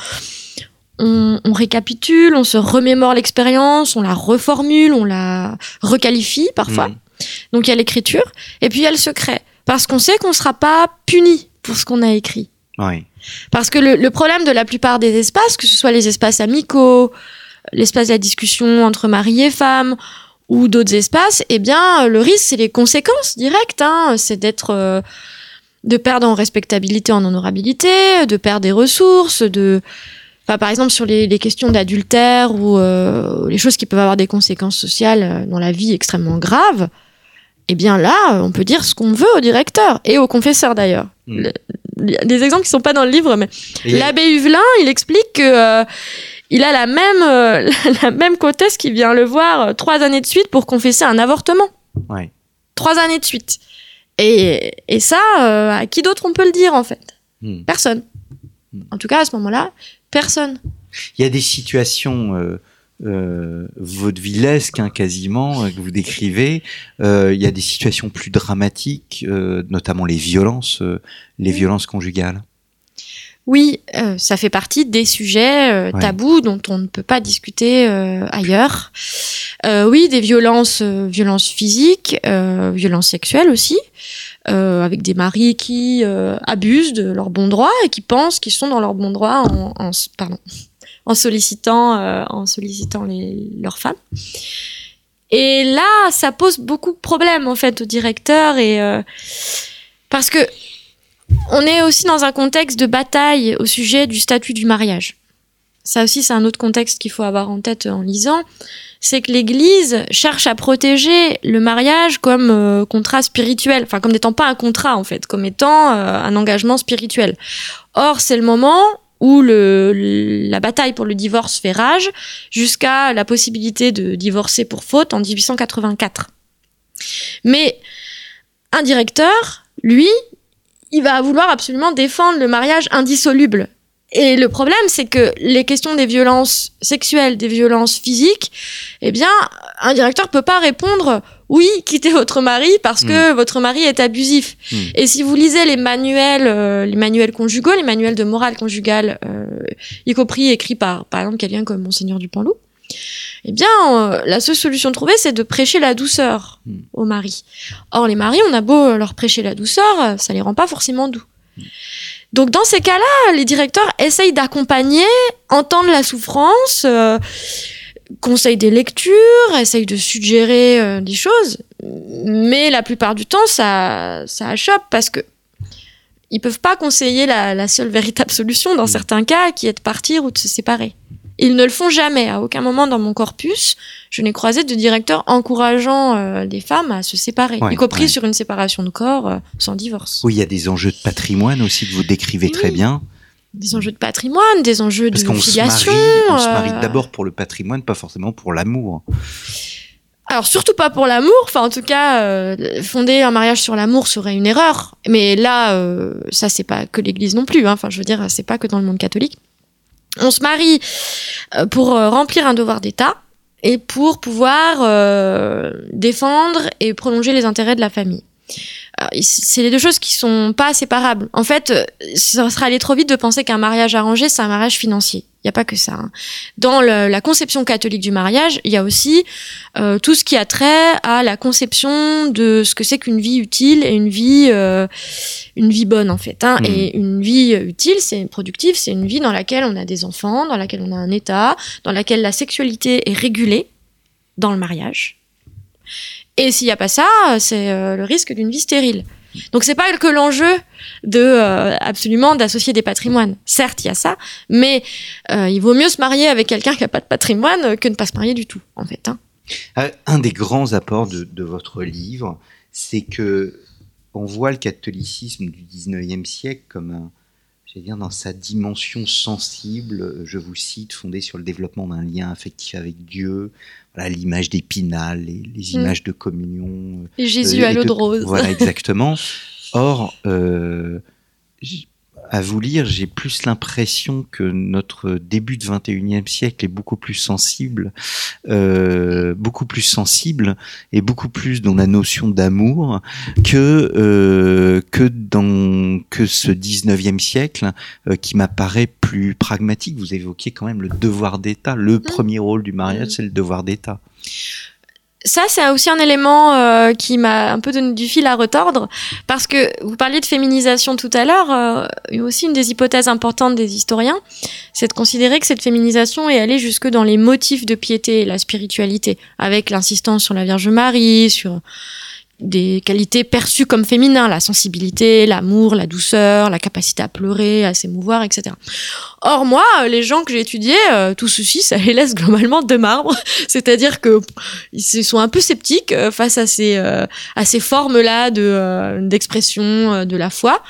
on, on récapitule, on se remémore l'expérience, on la reformule, on la requalifie parfois. Donc il y a l'écriture, et puis il y a le secret, parce qu'on sait qu'on ne sera pas puni pour ce qu'on a écrit. Ouais. Parce que le, le problème de la plupart des espaces, que ce soit les espaces amicaux, l'espace de la discussion entre mari et femme, ou d'autres espaces, eh bien, le risque, c'est les conséquences directes. Hein. C'est d'être, euh, de perdre en respectabilité, en honorabilité, de perdre des ressources, de, enfin, par exemple, sur les, les questions d'adultère ou euh, les choses qui peuvent avoir des conséquences sociales euh, dans la vie extrêmement graves. Eh bien là, on peut dire ce qu'on veut au directeur et au confesseur d'ailleurs. Mm. A des exemples qui sont pas dans le livre, mais Et- L'abbé Huvelin, il explique que euh, il a la même euh, [laughs] la même comtesse qui vient le voir euh, trois années de suite pour confesser un avortement. Ouais. Trois années de suite. Et, et ça, euh, à qui d'autre on peut le dire en fait? Hmm. Personne. Hmm. En tout cas, à ce moment-là, personne. Il y a des situations euh, euh, vaudevillesques, hein, quasiment, euh, que vous décrivez. Euh, il y a des situations plus dramatiques, notamment les violences, les Oui. violences conjugales. Oui, euh, ça fait partie des sujets euh, Ouais. tabous dont on ne peut pas discuter euh, ailleurs. Oui, des violences, violences physiques, violences sexuelles aussi, euh, avec des maris qui euh, abusent de leurs bons droits et qui pensent qu'ils sont dans leurs bons droits en, en, pardon, en sollicitant, euh, en sollicitant les, leurs femmes. Et là, ça pose beaucoup de problèmes en fait au directeur et euh, parce que on est aussi dans un contexte de bataille au sujet du statut du mariage. Ça aussi, c'est un autre contexte qu'il faut avoir en tête en lisant. C'est que l'Église cherche à protéger le mariage comme euh, contrat spirituel, enfin comme n'étant pas un contrat en fait, comme étant euh, un engagement spirituel. Or, c'est le moment où le, la bataille pour le divorce fait rage, jusqu'à la possibilité de divorcer pour faute en 1884. Mais un directeur, lui, il va vouloir absolument défendre le mariage indissoluble. Et le problème, c'est que les questions des violences sexuelles, des violences physiques, eh bien, un directeur peut pas répondre oui, quittez votre mari parce que votre mari est abusif. Mm. Et si vous lisez les manuels, euh, les manuels conjugaux, les manuels de morale conjugale, euh, y compris écrits par, par exemple, quelqu'un comme Monseigneur Dupanloup, eh bien, euh, la seule solution trouvée, c'est de prêcher la douceur Mm. au mari. Or, les maris, on a beau leur prêcher la douceur, ça les rend pas forcément doux. Donc, dans ces cas-là, les directeurs essayent d'accompagner, entendre la souffrance, euh, conseillent des lectures, essayent de suggérer euh, des choses, mais la plupart du temps, ça, ça achoppe parce que ils peuvent pas conseiller la, la seule véritable solution dans Mm. certains cas, qui est de partir ou de se séparer. Ils ne le font jamais. À aucun moment dans mon corpus, je n'ai croisé de directeur encourageant euh, les femmes à se séparer, Ouais, y compris ouais. sur une séparation de corps euh, sans divorce. Oui, il y a des enjeux de patrimoine aussi que vous décrivez très bien. Des enjeux de patrimoine, des enjeux Parce de qu'on se marie, on se euh, marie d'abord pour le patrimoine, pas forcément pour l'amour. Alors surtout pas pour l'amour, enfin en tout cas euh, fonder un mariage sur l'amour serait une erreur. Mais là, euh, ça c'est pas que l'Église non plus. hein. Enfin je veux dire, c'est pas que dans le monde catholique. On se marie euh, pour euh, remplir un devoir d'État et pour pouvoir euh, défendre et prolonger les intérêts de la famille. Il- C'est les deux choses qui sont pas séparables. En fait, euh, ça sera aller trop vite de penser qu'un mariage arrangé, c'est un mariage financier. Il n'y a pas que ça. hein. Dans le- la conception catholique du mariage, il y a aussi euh, tout ce qui a trait à la conception de ce que c'est qu'une vie utile et une vie, euh, une vie bonne en fait. Hein. Mhm. Et une vie utile, c'est productive, c'est une vie dans laquelle on a des enfants, dans laquelle on a un état, dans laquelle la sexualité est régulée dans le mariage. Et s'il n'y a pas ça, c'est euh, le risque d'une vie stérile. Donc c'est pas que l'enjeu de euh, absolument d'associer des patrimoines. Certes, il y a ça, mais euh, il vaut mieux se marier avec quelqu'un qui a pas de patrimoine que ne pas se marier du tout, en fait. Hein. Un des grands apports de, de votre livre, c'est que on voit le catholicisme du 19e siècle comme un, j'allais dire, dans sa dimension sensible, euh, je vous cite, fondée sur le développement d'un lien affectif avec Dieu, voilà, l'image d'Épinal, les, les Mm. images de communion, Et Jésus Euh, à l'eau de- rose. Voilà, [laughs] exactement. Or, euh, à vous lire, j'ai plus l'impression que notre début de 21e siècle est beaucoup plus sensible, euh, beaucoup plus sensible et beaucoup plus dans la notion d'amour que euh, que dans que ce 19e siècle euh, qui m'apparaît plus pragmatique. Vous évoquiez quand même le devoir d'État. Le premier rôle du mariage, Mm. c'est le devoir d'État. Ça, c'est aussi un élément euh, qui m'a un peu donné du fil à retordre, parce que vous parliez de féminisation tout à l'heure, euh, aussi une des hypothèses importantes des historiens, c'est de considérer que cette féminisation est allée jusque dans les motifs de piété et la spiritualité, avec l'insistance sur la Vierge Marie, sur des qualités perçues comme féminins, la sensibilité, l'amour, la douceur, la capacité à pleurer, à s'émouvoir, etc. Or moi, les gens que j'ai étudiés, euh, tout ceci, ça les laisse globalement de marbre, [laughs] c'est-à-dire que ils sont un peu sceptiques euh, face à ces euh, ces formes-là de d'expression de la foi.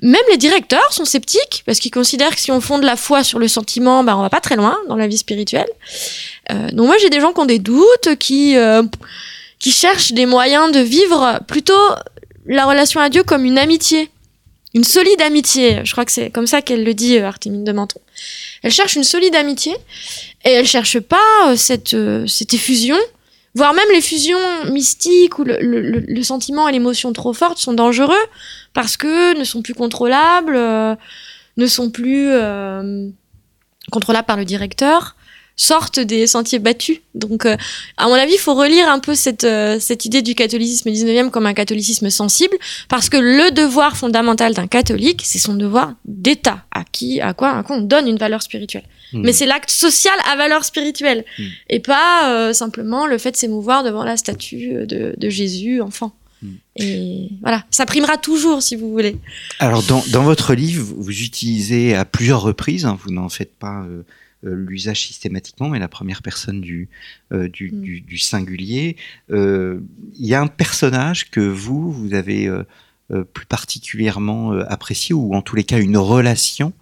Même les directeurs sont sceptiques parce qu'ils considèrent que si on fonde la foi sur le sentiment, ben on va pas très loin dans la vie spirituelle. donc moi j'ai des gens qui ont des doutes, qui qui cherche des moyens de vivre plutôt la relation à Dieu comme une amitié, une solide amitié. Je crois que c'est comme ça qu'elle le dit, euh, Artémide de Menton. Elle cherche une solide amitié et elle cherche pas euh, cette, euh, cette effusion, voire même les fusions mystiques où le, le, le sentiment et l'émotion trop fortes sont dangereux parce que ne sont plus contrôlables, ne sont plus contrôlables par le directeur sortent des sentiers battus. Donc, euh, à mon avis, il faut relire un peu cette, euh, cette idée du catholicisme 19e comme un catholicisme sensible, parce que le devoir fondamental d'un catholique, c'est son devoir d'État, à qui, à quoi, à quoi on donne une valeur spirituelle. Mmh. Mais c'est l'acte social à valeur spirituelle, mmh. et pas euh, simplement le fait de s'émouvoir devant la statue de, de Jésus, enfant. Mmh. Et voilà, ça primera toujours, si vous voulez. Alors, dans, dans votre livre, vous utilisez à plusieurs reprises, hein, vous n'en faites pas euh, l'usage systématiquement, mais la première personne du, euh, du, mm. du, du, singulier. Euh, il y a un personnage que vous, vous avez plus particulièrement apprécié, ou en tous les cas une relation,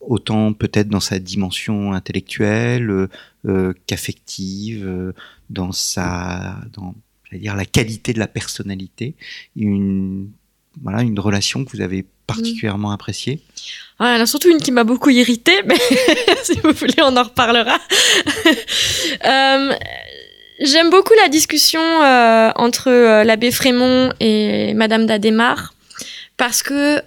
autant peut-être dans sa dimension intellectuelle qu'affective, dans sa... Dans, dire la qualité de la personnalité, une, voilà, une relation que vous avez particulièrement appréciée il y en a surtout une qui m'a beaucoup irritée, mais [laughs] si vous voulez, on en reparlera. [laughs] euh, J'aime beaucoup la discussion euh, entre euh, l'abbé Frémont et Madame d'Adémar parce que euh,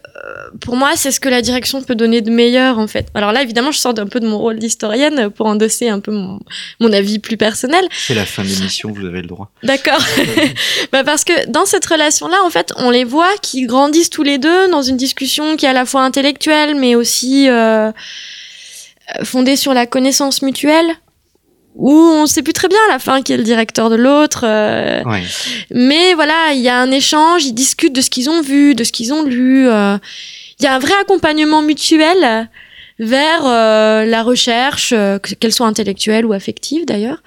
pour moi, c'est ce que la direction peut donner de meilleur en fait. Alors là, évidemment, je sors un peu de mon rôle d'historienne pour endosser un peu mon, mon avis plus personnel. C'est la fin de l'émission, vous avez le droit. D'accord. [laughs] bah parce que dans cette relation-là, en fait, on les voit qui grandissent tous les deux dans une discussion qui est à la fois intellectuelle, mais aussi euh, fondée sur la connaissance mutuelle où on sait plus très bien à la fin qui est le directeur de l'autre. Euh, mais voilà, il y a un échange, ils discutent de ce qu'ils ont vu, de ce qu'ils ont lu. Euh, il y a un vrai accompagnement mutuel vers euh, la recherche, qu'elle soit intellectuelle ou affective d'ailleurs.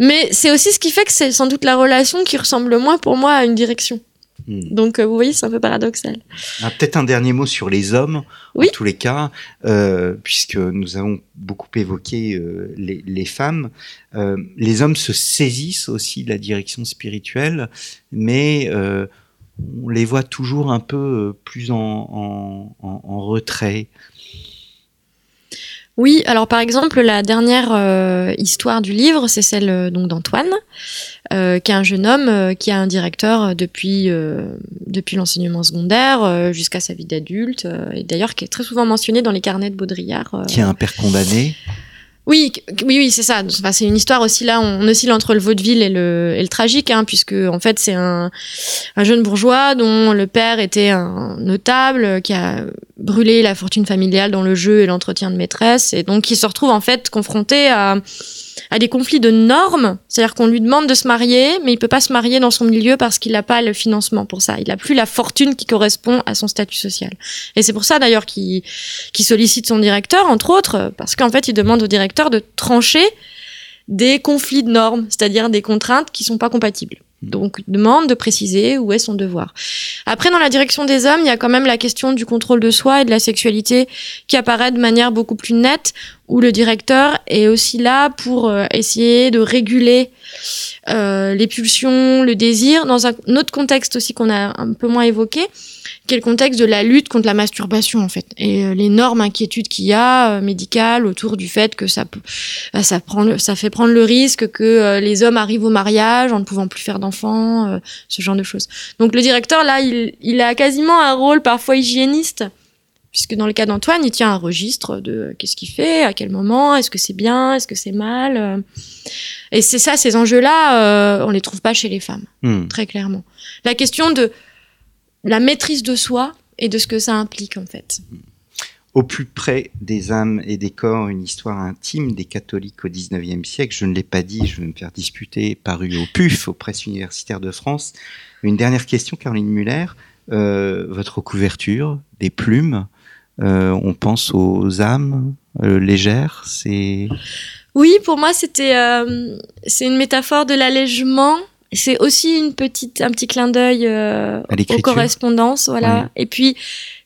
Mais c'est aussi ce qui fait que c'est sans doute la relation qui ressemble le moins pour moi à une direction. Hmm. Donc, euh, vous voyez, c'est un peu paradoxal. Ah, Peut-être un dernier mot sur les hommes, oui. en tous les cas, euh, puisque nous avons beaucoup évoqué euh, les, les, femmes. Euh, les hommes se saisissent aussi de la direction spirituelle, mais on les voit toujours un peu plus en, en, en, en retrait. Oui, alors par exemple, la dernière euh, histoire du livre, c'est celle euh, donc d'Antoine, euh, qui est un jeune homme qui a un directeur depuis depuis l'enseignement secondaire jusqu'à sa vie d'adulte, et d'ailleurs qui est très souvent mentionné dans les carnets de Baudrillard. qui est un père condamné. Oui, oui, oui, c'est ça. C'est une histoire aussi là. On oscille entre le vaudeville et le, tragique, hein, puisque en fait c'est un, un, jeune bourgeois dont le père était un notable qui a brûlé la fortune familiale dans le jeu et l'entretien de maîtresse, et donc qui se retrouve en fait confronté à à des conflits de normes, c'est-à-dire qu'on lui demande de se marier, mais il peut pas se marier dans son milieu parce qu'il n'a pas le financement pour ça. Il n'a plus la fortune qui correspond à son statut social. Et c'est pour ça d'ailleurs qu'il sollicite son directeur, entre autres, parce qu'en fait, il demande au directeur de trancher des conflits de normes, c'est-à-dire des contraintes qui sont pas compatibles. Donc, demande de préciser où est son devoir. Après, dans la direction des hommes, il y a quand même la question du contrôle de soi et de la sexualité qui apparaît de manière beaucoup plus nette, où le directeur est aussi là pour euh, essayer de réguler euh, les pulsions, le désir, dans un autre contexte aussi qu'on a un peu moins évoqué, qui est le contexte de la lutte contre la masturbation en fait et euh, l'énorme inquiétude qu'il y a euh, médicale autour du fait que ça bah, ça prend ça fait prendre le risque que euh, les hommes arrivent au mariage en ne pouvant plus faire d'enfants ce genre de choses donc le directeur là il, il a quasiment un rôle parfois hygiéniste Puisque dans le cas d'Antoine, il tient un registre de qu'est-ce qu'il fait, à quel moment, est-ce que c'est bien, est-ce que c'est mal. Et c'est ça, ces enjeux-là, euh, on les trouve pas chez les femmes, Hmm. très clairement. La question de la maîtrise de soi et de ce que ça implique, en fait. Au plus près des âmes et des corps, une histoire intime des catholiques au XIXe siècle. Je ne l'ai pas dit, je vais me faire disputer, paru au PUF, aux presses universitaires de France. Une dernière question, Caroline Muller. Euh, votre couverture, des plumes, euh, on pense aux âmes euh, légères, c'est... Oui, pour moi, c'était c'est une métaphore de l'allègement. C'est aussi une petite, un petit clin d'œil euh, aux correspondances, voilà. Et puis,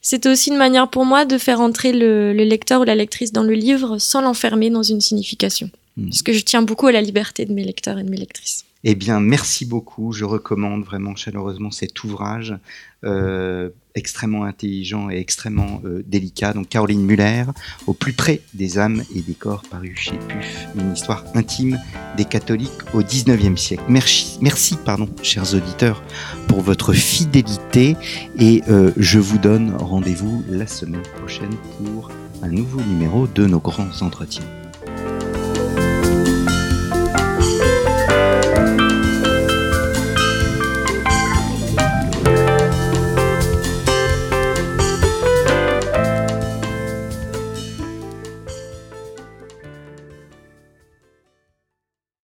c'était aussi une manière pour moi de faire entrer le, le lecteur ou la lectrice dans le livre sans l'enfermer dans une signification. Mm. Parce que je tiens beaucoup à la liberté de mes lecteurs et de mes lectrices. Eh bien, merci beaucoup. Je recommande vraiment chaleureusement cet ouvrage euh, extrêmement intelligent et extrêmement euh, délicat. Donc, Caroline Muller, au plus près des âmes et des corps, paru chez PUF, une histoire intime des catholiques au 19e siècle. Merci, merci pardon, chers auditeurs, pour votre fidélité et euh, je vous donne rendez-vous la semaine prochaine pour un nouveau numéro de nos grands entretiens.